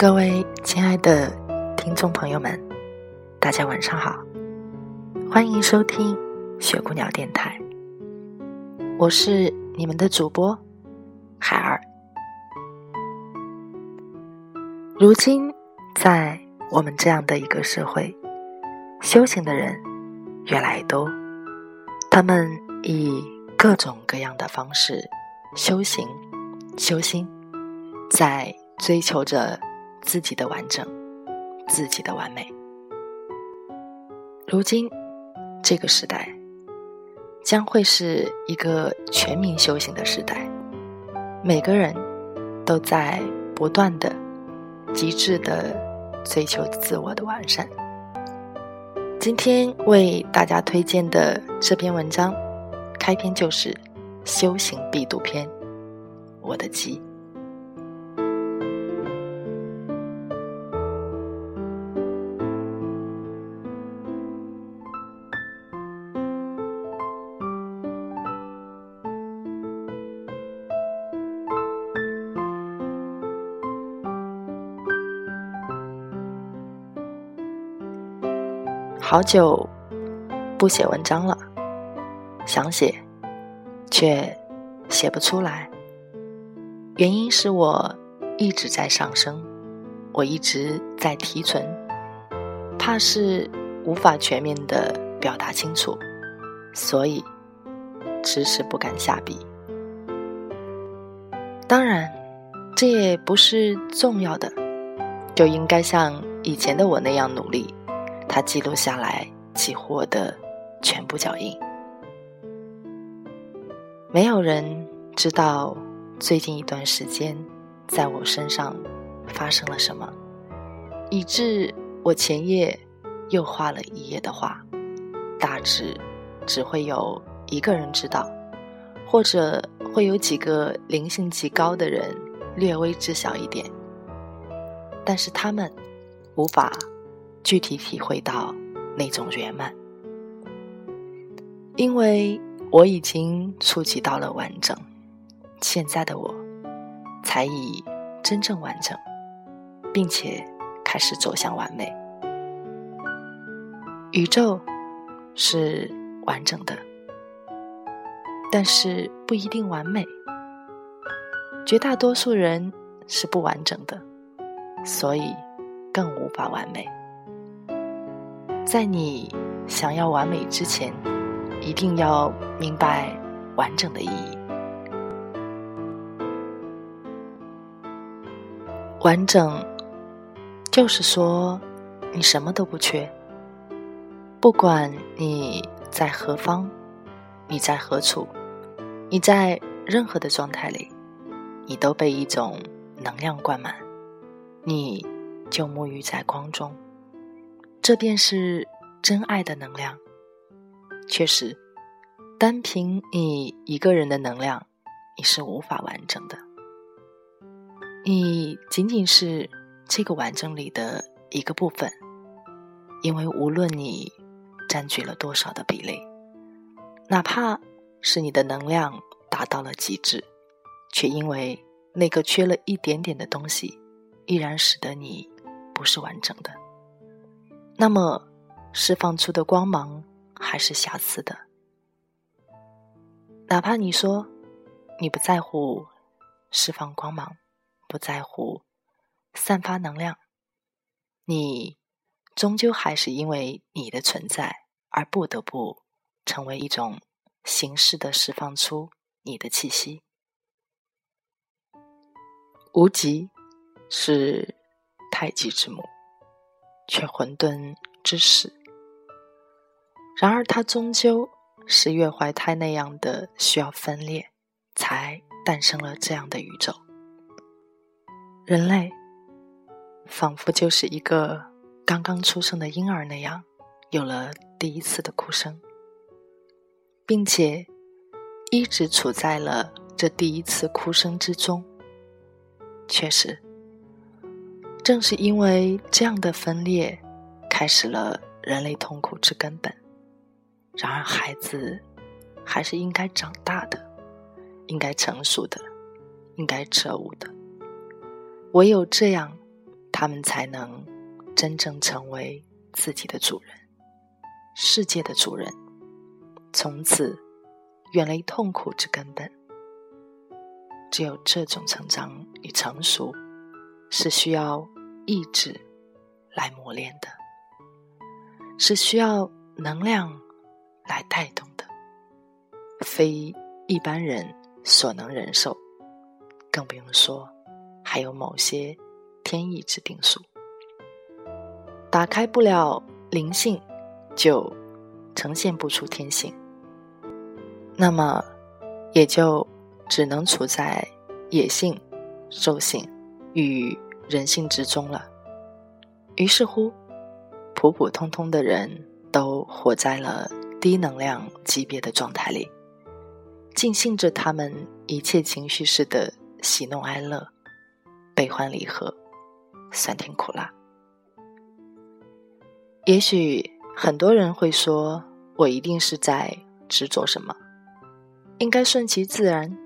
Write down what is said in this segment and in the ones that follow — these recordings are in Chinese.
各位亲爱的听众朋友们，大家晚上好，欢迎收听雪姑娘电台，我是你们的主播海儿。如今，在我们这样的一个社会，修行的人越来越多，他们以各种各样的方式修行、修心，在追求着。自己的完整，自己的完美。如今，这个时代将会是一个全民修行的时代，每个人都在不断的、极致的追求自我的完善。今天为大家推荐的这篇文章，开篇就是“修行必读篇”，我的记。好久不写文章了，想写，却写不出来。原因是我一直在上升，我一直在提纯，怕是无法全面的表达清楚，所以迟迟不敢下笔。当然，这也不是重要的，就应该像以前的我那样努力。他记录下来几乎我的全部脚印，没有人知道最近一段时间在我身上发生了什么，以致我前夜又画了一夜的画，大致只会有一个人知道，或者会有几个灵性极高的人略微知晓一点，但是他们无法。具体体会到那种圆满，因为我已经触及到了完整。现在的我，才已真正完整，并且开始走向完美。宇宙是完整的，但是不一定完美。绝大多数人是不完整的，所以更无法完美。在你想要完美之前，一定要明白完整的意义。完整就是说，你什么都不缺。不管你在何方，你在何处，你在任何的状态里，你都被一种能量灌满，你就沐浴在光中。这便是真爱的能量。确实，单凭你一个人的能量，你是无法完整的。你仅仅是这个完整里的一个部分，因为无论你占据了多少的比例，哪怕是你的能量达到了极致，却因为那个缺了一点点的东西，依然使得你不是完整的。那么，释放出的光芒还是瑕疵的。哪怕你说你不在乎释放光芒，不在乎散发能量，你终究还是因为你的存在而不得不成为一种形式的释放出你的气息。无极是太极之母，却混沌之始。然而，它终究是月怀胎那样的需要分裂，才诞生了这样的宇宙。人类仿佛就是一个刚刚出生的婴儿那样，有了第一次的哭声，并且一直处在了这第一次哭声之中。确实，正是因为这样的分裂，开始了人类痛苦之根本。然而，孩子还是应该长大的，应该成熟的，应该彻悟的。唯有这样，他们才能真正成为自己的主人，世界的主人，从此远离痛苦之根本。只有这种成长与成熟，是需要意志来磨练的，是需要能量来带动的，非一般人所能忍受，更不用说还有某些天意之定数。打开不了灵性，就呈现不出天性，那么也就。只能处在野性、兽性与人性之中了。于是乎，普普通通的人都活在了低能量级别的状态里，尽兴着他们一切情绪式的喜怒哀乐、悲欢离合、酸甜苦辣。也许很多人会说：“我一定是在执着什么？应该顺其自然。”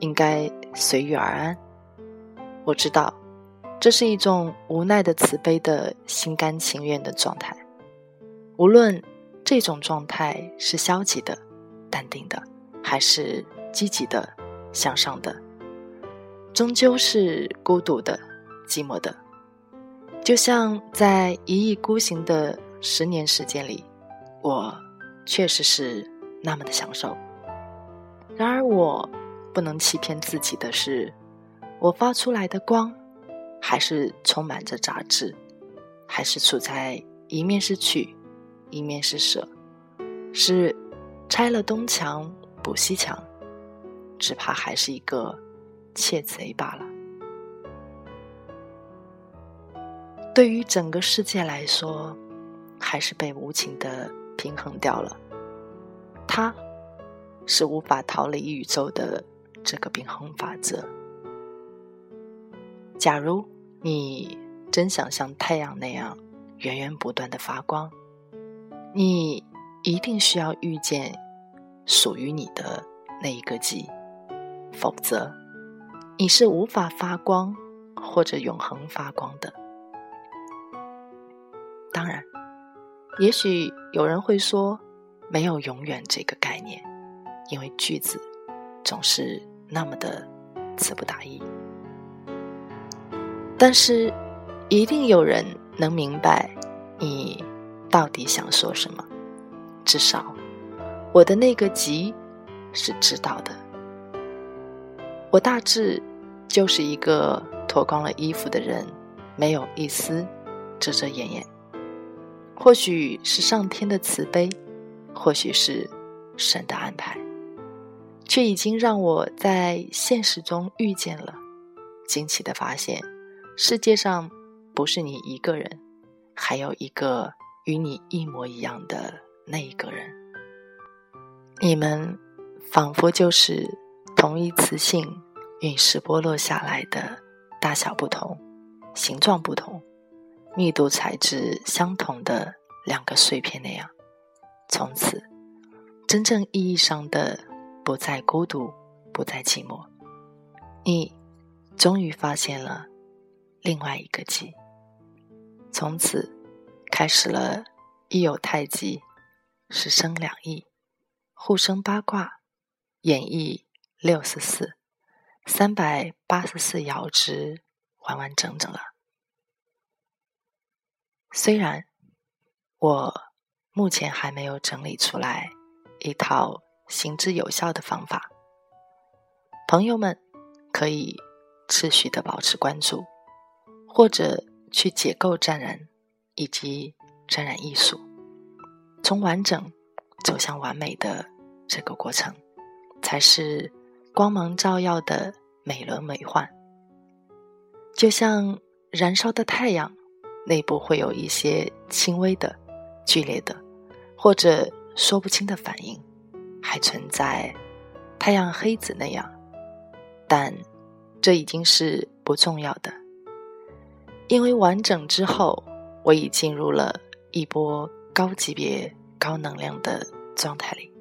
应该随遇而安。我知道，这是一种无奈的慈悲的心甘情愿的状态。无论这种状态是消极的、淡定的，还是积极的、向上的，终究是孤独的、寂寞的。就像在一意孤行的十年时间里，我确实是那么的享受。然而我。不能欺骗自己的是，我发出来的光，还是充满着杂质，还是处在一面是取，一面是舍，是拆了东墙补西墙，只怕还是一个窃贼罢了。对于整个世界来说，还是被无情的平衡掉了，他是无法逃离宇宙的。这个平衡法则。假如你真想像太阳那样源源不断的发光，你一定需要遇见属于你的那一个极，否则你是无法发光或者永恒发光的。当然，也许有人会说，没有永远这个概念，因为句子总是。那么的词不达意，但是一定有人能明白你到底想说什么。至少我的那个急是知道的。我大致就是一个脱光了衣服的人，没有一丝遮遮掩掩。或许是上天的慈悲，或许是神的安排。却已经让我在现实中遇见了，惊奇的发现，世界上不是你一个人，还有一个与你一模一样的那一个人。你们仿佛就是同一磁性陨石剥落下来的，大小不同，形状不同，密度材质相同的两个碎片那样，从此真正意义上的。不再孤独，不再寂寞，你终于发现了另外一个极。从此开始了，一有太极，十生两意，互生八卦，演绎六十四，三百八十四爻之完完整整了。虽然我目前还没有整理出来一套行之有效的方法，朋友们可以持续的保持关注，或者去解构沾染以及沾染艺术，从完整走向完美的这个过程。才是光芒照耀的美轮美奂，就像燃烧的太阳，内部会有一些轻微的、剧烈的，或者说不清的反应，还存在太阳黑子那样，但这已经是不重要的，因为完整之后，我已进入了一波高级别、高能量的状态里，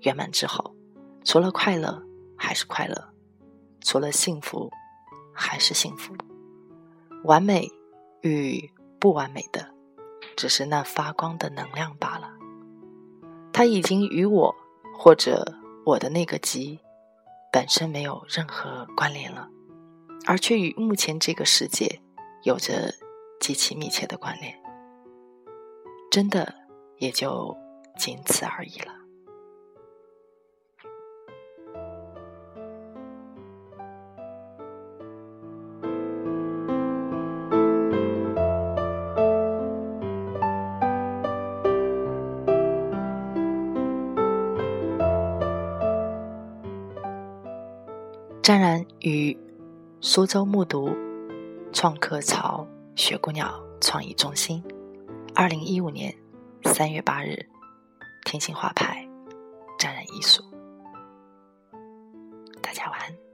圆满之后。除了快乐还是快乐，除了幸福还是幸福，完美与不完美的，只是那发光的能量罢了。它已经与我或者我的那个极本身没有任何关联了，而却与目前这个世界有着极其密切的关联，真的也就仅此而已了。沾染于苏州木渎创客潮雪姑娘创意中心，二零一五年三月八日，天星画派沾染艺术。大家晚安。